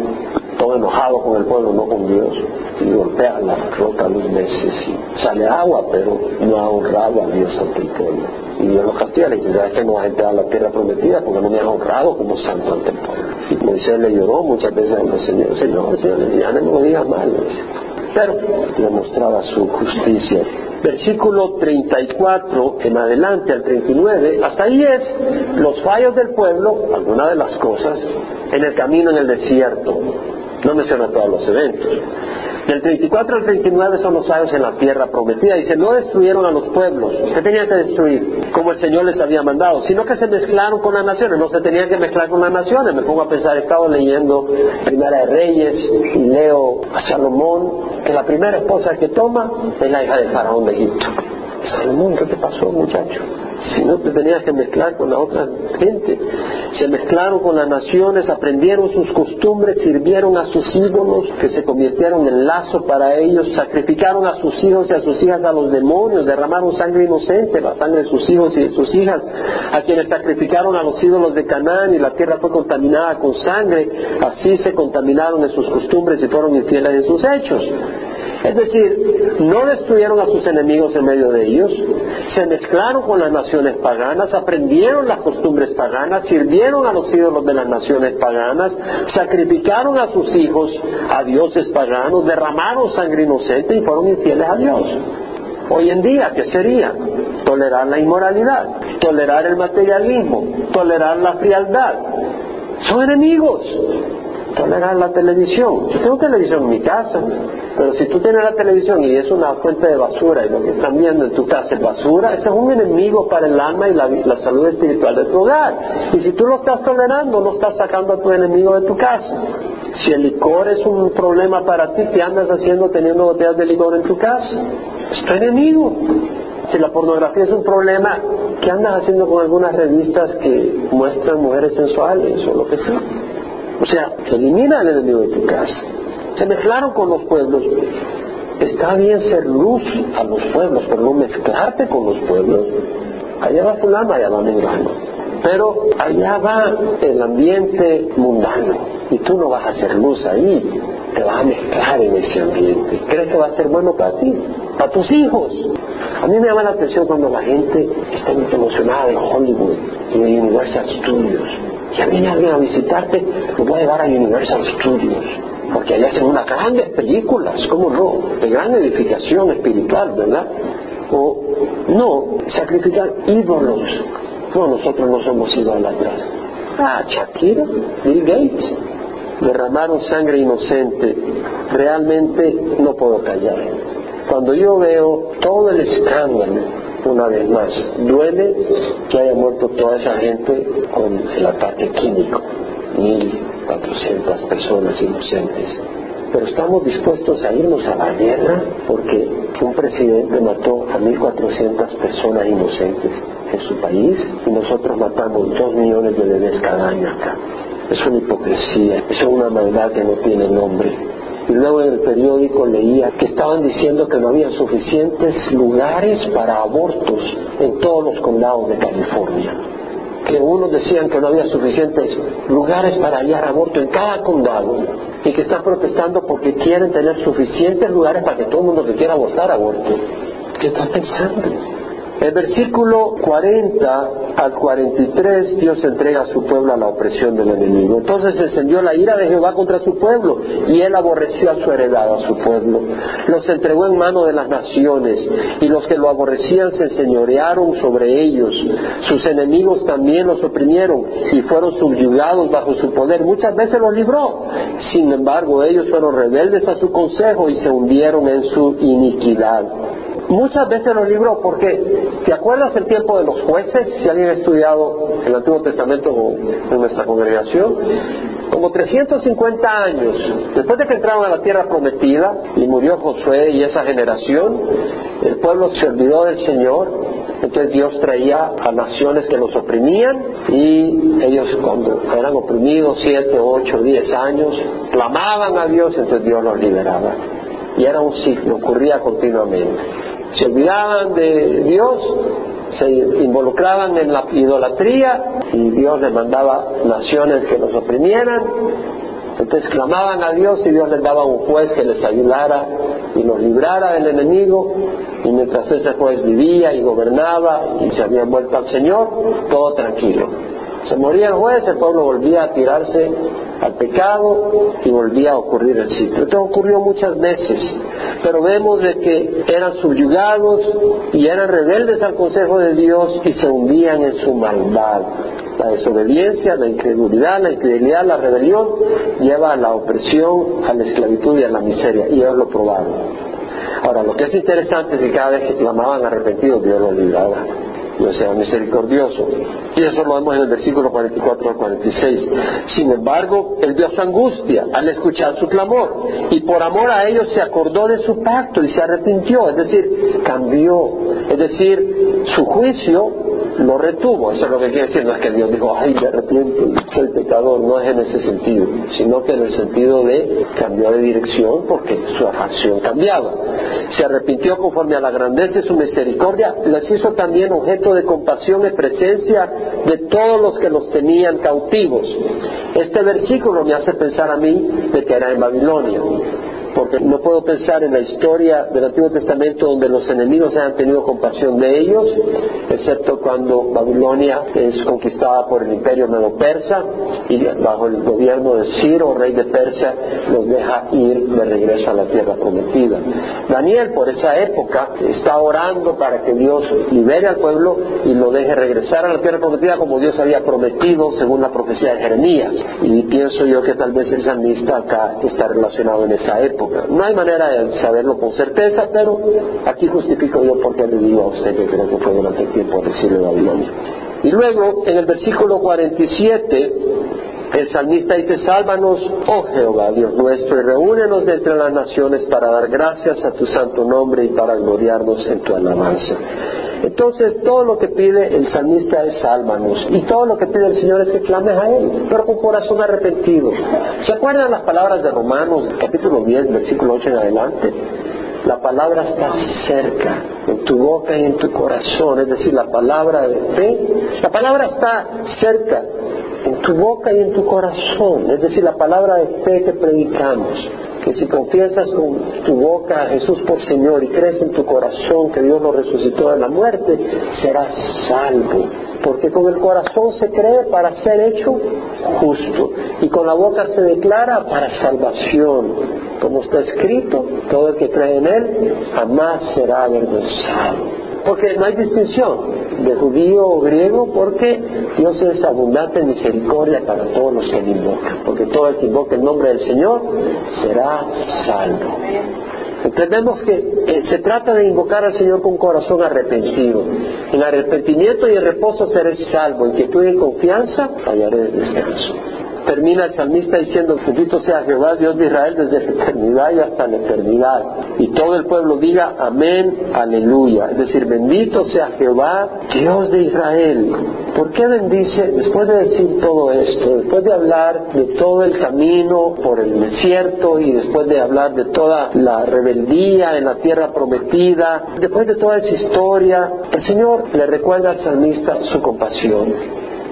todo enojado con el pueblo, no con Dios, y golpea la roca dos veces y sale agua, pero no ha honrado a Dios ante el pueblo. Y Dios lo castiga, le dice, ¿sabes que no vas a entrar a la tierra prometida porque no me has honrado como santo ante el pueblo? Y Moisés le lloró muchas veces al Señor, Señor, Señor, ya no me lo digas mal. Pero le mostraba su justicia versículo 34 en adelante al 39, hasta ahí es los fallos del pueblo, alguna de las cosas, en el camino en el desierto. No menciona todos los eventos. Del 34 al 39 son los años en la tierra prometida. Dice, no destruyeron a los pueblos. ¿Qué tenían que destruir? Como el Señor les había mandado. Sino que se mezclaron con las naciones. No se tenían que mezclar con las naciones. Me pongo a pensar, he estado leyendo Primera de Reyes y leo a Salomón, que la primera esposa que toma es la hija de Faraón de Egipto. Salomón, ¿qué te pasó, muchacho? Si no te tenías que mezclar con la otra gente. Se mezclaron con las naciones, aprendieron sus costumbres, sirvieron a sus ídolos, que se convirtieron en lazo para ellos, sacrificaron a sus hijos y a sus hijas a los demonios, derramaron sangre inocente, la sangre de sus hijos y de sus hijas, a quienes sacrificaron a los ídolos de Canaán y la tierra fue contaminada con sangre, así se contaminaron en sus costumbres y fueron infieles en sus hechos. Es decir, no destruyeron a sus enemigos en medio de ellos, se mezclaron con las naciones paganas, aprendieron las costumbres paganas, sirvieron a los ídolos de las naciones paganas, sacrificaron a sus hijos a dioses paganos, derramaron sangre inocente y fueron infieles a Dios. Hoy en día, ¿qué sería? Tolerar la inmoralidad, tolerar el materialismo, tolerar la frialdad. Son enemigos tolerar la televisión. Yo tengo televisión en mi casa, pero si tú tienes la televisión y es una fuente de basura y lo que están viendo en tu casa es basura, ese es un enemigo para el alma y la, salud espiritual de tu hogar. Y si tú lo estás tolerando, no estás sacando a tu enemigo de tu casa. Si el licor es un problema para ti, ¿qué andas haciendo teniendo botellas de licor en tu casa? Es tu enemigo. Si la pornografía es un problema, ¿qué andas haciendo con algunas revistas que muestran mujeres sensuales o lo que sea? O sea, se elimina el enemigo de tu casa. Se mezclaron con los pueblos. Está bien ser luz a los pueblos, pero no mezclarte con los pueblos. Allá va fulano, allá va mengano. Pero allá va el ambiente mundano y tú no vas a hacer luz ahí, te vas a mezclar en ese ambiente. ¿Crees que va a ser bueno para ti? Para tus hijos. A mí me llama la atención cuando la gente está muy emocionada de Hollywood y de Universal Studios ya viene alguien a visitarte, lo voy a llevar a Universal Studios, porque allá hacen unas grandes películas, ¿cómo no? De gran edificación espiritual, ¿verdad? O no, sacrificar ídolos. No, nosotros no somos idólatras. Ah, Shakira, Bill Gates, derramaron sangre inocente. Realmente no puedo callar. Cuando yo veo todo el escándalo una vez más. Duele que haya muerto toda esa gente con el ataque químico, 1.400 personas inocentes. Pero estamos dispuestos a irnos a la guerra porque un presidente mató a 1.400 personas inocentes en su país y nosotros matamos 2 millones de bebés cada año acá. Es una hipocresía, es una maldad que no tiene nombre y luego en el periódico leía que estaban diciendo que no había suficientes lugares para abortos en todos los condados de California. Que unos decían que no había suficientes lugares para hallar aborto en cada condado y que están protestando porque quieren tener suficientes lugares para que todo el mundo que quiera abortar aborte. ¿Qué están pensando? El versículo 40 al 43 Dios entrega a su pueblo a la opresión del enemigo. Entonces encendió la ira de Jehová contra su pueblo y él aborreció a su heredad, a su pueblo. Los entregó en mano de las naciones y los que lo aborrecían se enseñorearon sobre ellos. Sus enemigos también los oprimieron y fueron subyugados bajo su poder. Muchas veces los libró. Sin embargo, ellos fueron rebeldes a su consejo y se hundieron en su iniquidad. Muchas veces los libró porque, ¿te acuerdas el tiempo de los jueces? Si alguien ha estudiado el Antiguo Testamento en nuestra congregación, como 350 años después de que entraron a la tierra prometida y murió Josué y esa generación, el pueblo se olvidó del Señor, entonces Dios traía a naciones que los oprimían y ellos cuando eran oprimidos siete, ocho, diez años, clamaban a Dios, entonces Dios los liberaba. Y era un ciclo, ocurría continuamente. Se olvidaban de Dios, se involucraban en la idolatría y Dios les mandaba naciones que los oprimieran. Entonces clamaban a Dios y Dios les daba un juez que les ayudara y los librara del enemigo. Y mientras ese juez vivía y gobernaba y se habían vuelto al Señor, todo tranquilo. Se moría el juez, el pueblo volvía a tirarse al pecado y volvía a ocurrir el ciclo. Esto ocurrió muchas veces, pero vemos de que eran subyugados y eran rebeldes al consejo de Dios y se hundían en su maldad. La desobediencia, la incredulidad, la infidelidad, la rebelión lleva a la opresión, a la esclavitud y a la miseria, y ellos lo probaron. Ahora, lo que es interesante es que cada vez que clamaban arrepentidos, Dios los libraba. Dios sea misericordioso. Y eso lo vemos en el versículo 44 al 46. Sin embargo, él vio su angustia al escuchar su clamor y por amor a ellos se acordó de su pacto y se arrepintió, es decir, cambió. Es decir, su juicio lo retuvo. Eso es lo que quiere decir, no es que Dios dijo, ay, me arrepiento, soy pecador, no es en ese sentido, sino que en el sentido de cambió de dirección porque su acción cambiaba. Se arrepintió conforme a la grandeza de su misericordia, les hizo también objeto de compasión y presencia de todos los que los tenían cautivos. Este versículo me hace pensar a mí de que era en Babilonia porque no puedo pensar en la historia del Antiguo Testamento donde los enemigos hayan tenido compasión de ellos, excepto cuando Babilonia es conquistada por el imperio medo-persa y bajo el gobierno de Ciro, rey de Persia, los deja ir de regreso a la tierra prometida. Daniel, por esa época, está orando para que Dios libere al pueblo y lo deje regresar a la tierra prometida como Dios había prometido según la profecía de Jeremías. Y pienso yo que tal vez el salmista acá está relacionado en esa época. No hay manera de saberlo con certeza, pero aquí justifico yo porque le digo a usted que creo que fue durante el tiempo de Sirio de Babilonia. Y luego, en el versículo 47, el salmista dice, sálvanos, oh Jehová, Dios nuestro, y reúnenos de entre las naciones para dar gracias a tu santo nombre y para gloriarnos en tu alabanza. Entonces, todo lo que pide el salmista es sálvanos. Y todo lo que pide el Señor es que clames a Él, pero con corazón arrepentido. ¿Se acuerdan las palabras de Romanos, capítulo 10, versículo 8 en adelante? La palabra está cerca, en tu boca y en tu corazón, es decir, la palabra de fe. La palabra está cerca, en tu boca y en tu corazón, es decir, la palabra de fe que predicamos que si confiesas con tu boca a Jesús por Señor y crees en tu corazón que Dios lo resucitó de la muerte, serás salvo. Porque con el corazón se cree para ser hecho justo y con la boca se declara para salvación. Como está escrito, todo el que cree en Él jamás será avergonzado. Porque no hay distinción de judío o griego, porque Dios es abundante en misericordia para todos los que le invocan. Porque todo el que invoque el nombre del Señor será salvo. Entendemos que se trata de invocar al Señor con corazón arrepentido. En arrepentimiento y en reposo seré salvo. En quietud y confianza hallaré descanso termina el salmista diciendo, bendito sea Jehová, Dios de Israel, desde la eternidad y hasta la eternidad. Y todo el pueblo diga, amén, aleluya. Es decir, bendito sea Jehová, Dios de Israel. ¿Por qué bendice, después de decir todo esto, después de hablar de todo el camino por el desierto y después de hablar de toda la rebeldía en la tierra prometida, después de toda esa historia, el Señor le recuerda al salmista su compasión,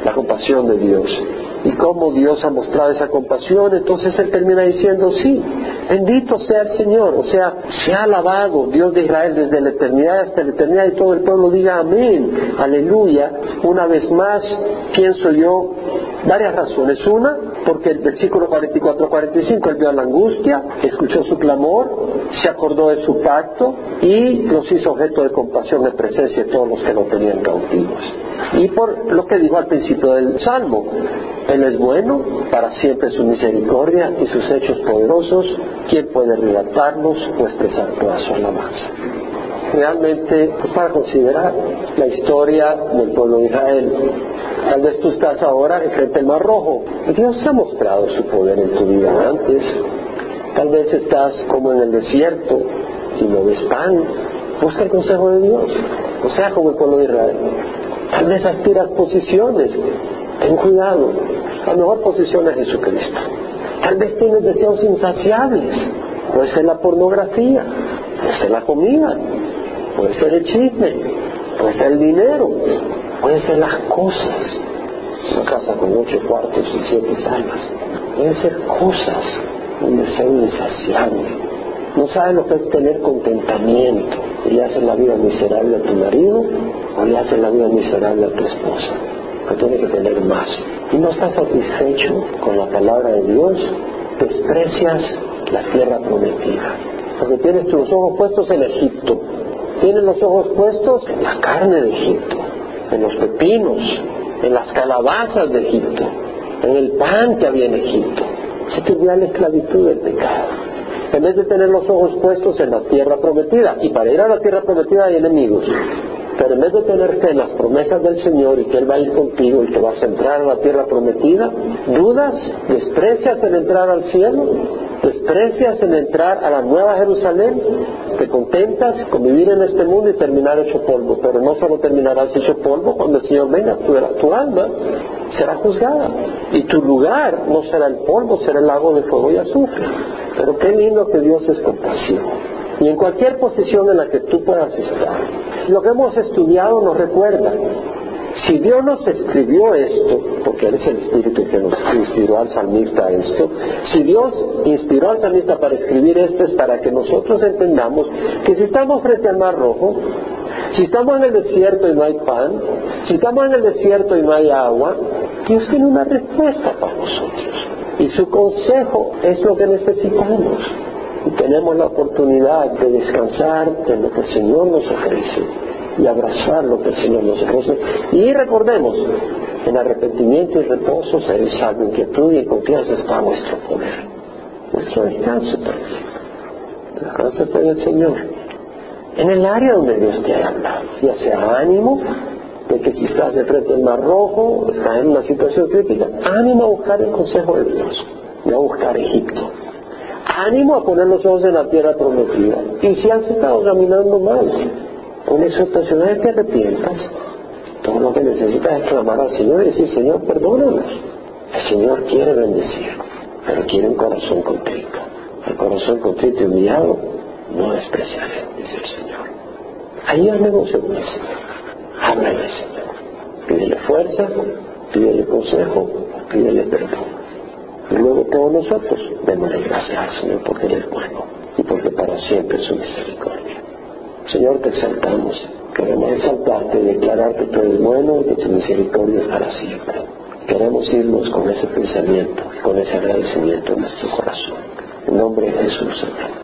la compasión de Dios y cómo Dios ha mostrado esa compasión, entonces él termina diciendo, sí, bendito sea el Señor, o sea, se ha alabado Dios de Israel desde la eternidad hasta la eternidad y todo el pueblo diga amén, aleluya. Una vez más, pienso yo, varias razones. Una, porque el versículo 44-45 él vio la angustia, escuchó su clamor, se acordó de su pacto y los hizo objeto de compasión en presencia de todos los que lo tenían cautivos. Y por lo que dijo al principio del Salmo, Él es bueno, para siempre su misericordia y sus hechos poderosos, ¿quién puede relatarlos o expresar toda su alabanza? Realmente es para considerar la historia del pueblo de Israel. Tal vez tú estás ahora enfrente del Mar Rojo. Dios ha mostrado su poder en tu vida antes. Tal vez estás como en el desierto y no ves pan. Busca el consejo de Dios. O sea, como el pueblo de Israel. Tal vez aspiras posiciones. Ten cuidado. La mejor posición es Jesucristo. Tal vez tienes deseos insaciables. Puede ser la pornografía, puede ser la comida, puede ser el chisme, puede ser el dinero, puede ser las cosas. Una casa con ocho cuartos y siete salas. Pueden ser cosas, un deseo insaciable. No sabes lo que es tener contentamiento y le haces la vida miserable a tu marido o le haces la vida miserable a tu esposa. Que tiene que tener más. Y no estás satisfecho con la palabra de Dios, desprecias la tierra prometida. Porque tienes tus ojos puestos en Egipto, tienes los ojos puestos en la carne de Egipto, en los pepinos, en las calabazas de Egipto, en el pan que había en Egipto. Se te olvida la esclavitud del pecado. En vez de tener los ojos puestos en la tierra prometida, y para ir a la tierra prometida hay enemigos, pero en vez de tener fe en las promesas del Señor y que Él va a ir contigo y que vas a entrar a la tierra prometida, dudas, desprecias en entrar al cielo, desprecias en entrar a la nueva Jerusalén, te contentas con vivir en este mundo y terminar hecho polvo, pero no solo terminarás hecho polvo cuando el Señor venga, tu, tu alma será juzgada y tu lugar no será el polvo, será el lago de fuego y azufre. Pero qué lindo que Dios es compasivo. Y en cualquier posición en la que tú puedas estar, lo que hemos estudiado nos recuerda. Si Dios nos escribió esto, porque Él es el Espíritu que nos inspiró al salmista a esto, si Dios inspiró al salmista para escribir esto es para que nosotros entendamos que si estamos frente al Mar Rojo, si estamos en el desierto y no hay pan, si estamos en el desierto y no hay agua, Dios tiene una respuesta para nosotros. Y su consejo es lo que necesitamos. Y tenemos la oportunidad de descansar en lo que el Señor nos ofrece y abrazar lo que el Señor nos ofrece. Y recordemos, en arrepentimiento y reposo, ser salvo, inquietud y en confianza está nuestro poder, nuestro descanso está en el Señor. En el área donde Dios te habla, ya sea ánimo, de que si estás de frente al mar rojo, estás en una situación crítica, ánimo a buscar el consejo de Dios, no a buscar Egipto. Ánimo a poner los ojos en la tierra prometida. Y si has estado caminando mal, una exhortación es que arrepientas. Todo lo que necesitas es clamar al Señor y decir, Señor, perdónanos. El Señor quiere bendecir, pero quiere un corazón contrito. El corazón contrito y humillado no despreciaré, dice el Señor. Ahí haz negocio con el Señor. Háblale, Señor. Pídele fuerza, pídele consejo, pídele perdón. Y luego todos nosotros démosle gracias al Señor porque Él es bueno y porque para siempre es su misericordia. Señor, te exaltamos. Queremos exaltarte y declarar que tú eres bueno y que tu misericordia es para siempre. Queremos irnos con ese pensamiento, con ese agradecimiento en nuestro corazón. En nombre de Jesús, Señor.